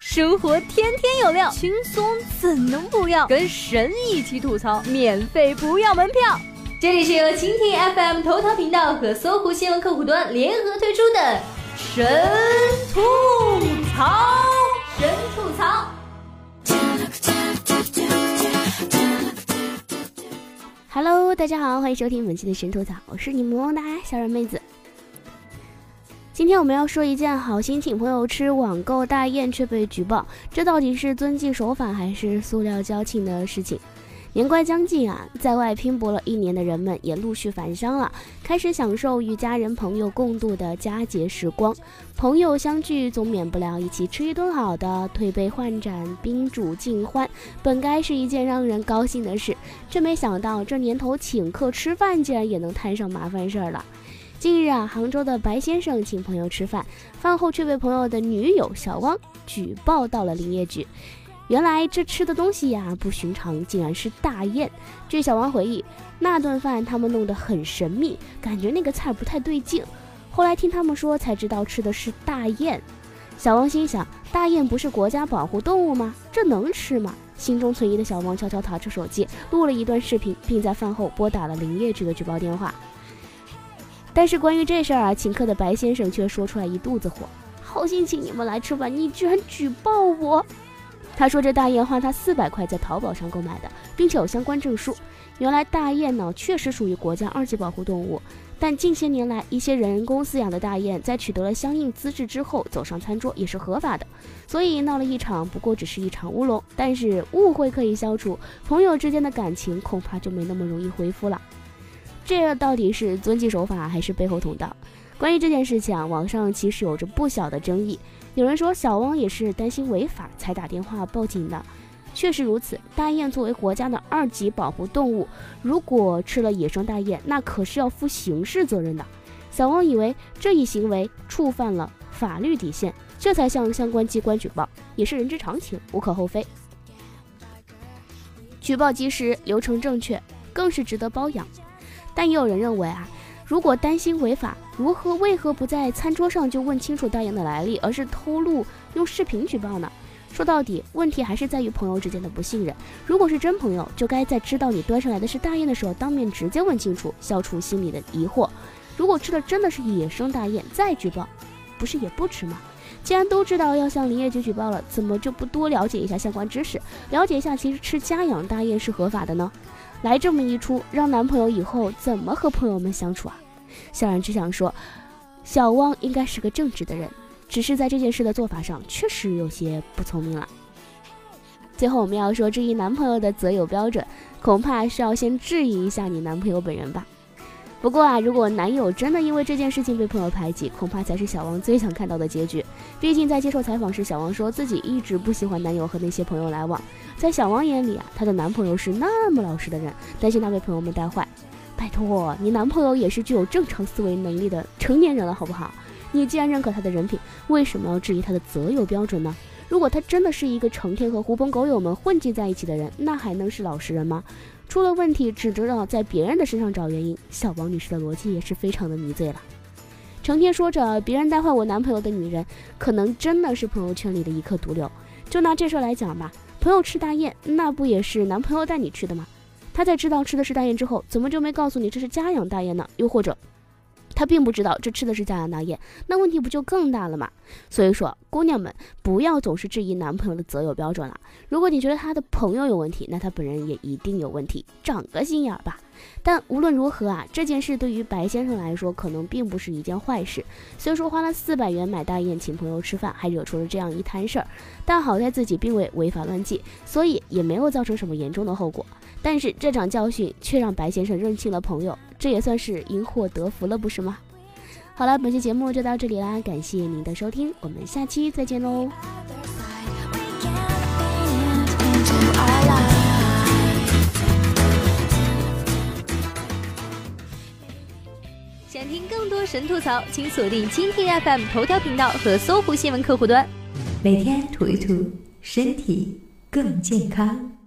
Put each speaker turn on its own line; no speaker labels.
生活天天有料，轻松怎能不要？跟神一起吐槽，免费不要门票。这里是由蜻蜓 FM 头条频道和搜狐新闻客户端联合推出的神吐槽，神吐槽。
Hello，大家好，欢迎收听本期的神吐槽，我是你们萌萌哒小软妹子。今天我们要说一件好心请朋友吃网购大宴却被举报，这到底是遵纪守法还是塑料交情的事情？年关将近啊，在外拼搏了一年的人们也陆续返乡了，开始享受与家人朋友共度的佳节时光。朋友相聚总免不了一起吃一顿好的，推杯换盏，宾主尽欢，本该是一件让人高兴的事，却没想到这年头请客吃饭竟然也能摊上麻烦事儿了。近日啊，杭州的白先生请朋友吃饭，饭后却被朋友的女友小汪举报到了林业局。原来这吃的东西呀不寻常，竟然是大雁。据小汪回忆，那顿饭他们弄得很神秘，感觉那个菜不太对劲。后来听他们说才知道吃的是大雁。小汪心想，大雁不是国家保护动物吗？这能吃吗？心中存疑的小汪悄悄掏出手机，录了一段视频，并在饭后拨打了林业局的举报电话。但是关于这事儿啊，请客的白先生却说出来一肚子火。好心请你们来吃饭，你居然举报我！他说这大雁花他四百块在淘宝上购买的，并且有相关证书。原来大雁呢确实属于国家二级保护动物，但近些年来一些人工饲养的大雁在取得了相应资质之后走上餐桌也是合法的，所以闹了一场不过只是一场乌龙。但是误会可以消除，朋友之间的感情恐怕就没那么容易恢复了。这到底是遵纪守法还是背后捅刀？关于这件事情啊，网上其实有着不小的争议。有人说小汪也是担心违法才打电话报警的，确实如此。大雁作为国家的二级保护动物，如果吃了野生大雁，那可是要负刑事责任的。小汪以为这一行为触犯了法律底线，这才向相关机关举报，也是人之常情，无可厚非。举报及时，流程正确，更是值得褒扬。但也有人认为啊，如果担心违法，如何为何不在餐桌上就问清楚大雁的来历，而是偷录用视频举报呢？说到底，问题还是在于朋友之间的不信任。如果是真朋友，就该在知道你端上来的是大雁的时候，当面直接问清楚，消除心里的疑惑。如果吃的真的是野生大雁，再举报，不是也不迟吗？既然都知道要向林业局举报了，怎么就不多了解一下相关知识，了解一下其实吃家养大雁是合法的呢？来这么一出，让男朋友以后怎么和朋友们相处啊？小冉只想说，小汪应该是个正直的人，只是在这件事的做法上确实有些不聪明了。最后我们要说，质疑男朋友的择友标准，恐怕是要先质疑一下你男朋友本人吧。不过啊，如果男友真的因为这件事情被朋友排挤，恐怕才是小王最想看到的结局。毕竟在接受采访时，小王说自己一直不喜欢男友和那些朋友来往。在小王眼里啊，她的男朋友是那么老实的人，担心他被朋友们带坏。拜托，你男朋友也是具有正常思维能力的成年人了，好不好？你既然认可他的人品，为什么要质疑他的择友标准呢？如果他真的是一个成天和狐朋狗友们混迹在一起的人，那还能是老实人吗？出了问题只知道在别人的身上找原因，小王女士的逻辑也是非常的迷醉了。成天说着别人带坏我男朋友的女人，可能真的是朋友圈里的一颗毒瘤。就拿这事来讲吧，朋友吃大雁，那不也是男朋友带你去的吗？他在知道吃的是大雁之后，怎么就没告诉你这是家养大雁呢？又或者？他并不知道这吃的是家养大雁，那问题不就更大了吗？所以说，姑娘们不要总是质疑男朋友的择友标准了。如果你觉得他的朋友有问题，那他本人也一定有问题，长个心眼儿吧。但无论如何啊，这件事对于白先生来说可能并不是一件坏事。虽说花了四百元买大雁请朋友吃饭，还惹出了这样一摊事儿，但好在自己并未违法乱纪，所以也没有造成什么严重的后果。但是这场教训却让白先生认清了朋友。这也算是因祸得福了，不是吗？好了，本期节目就到这里啦，感谢您的收听，我们下期再见喽。
想听更多神吐槽，请锁定蜻蜓 FM 头条频道和搜狐新闻客户端，
每天吐一吐，身体更健康。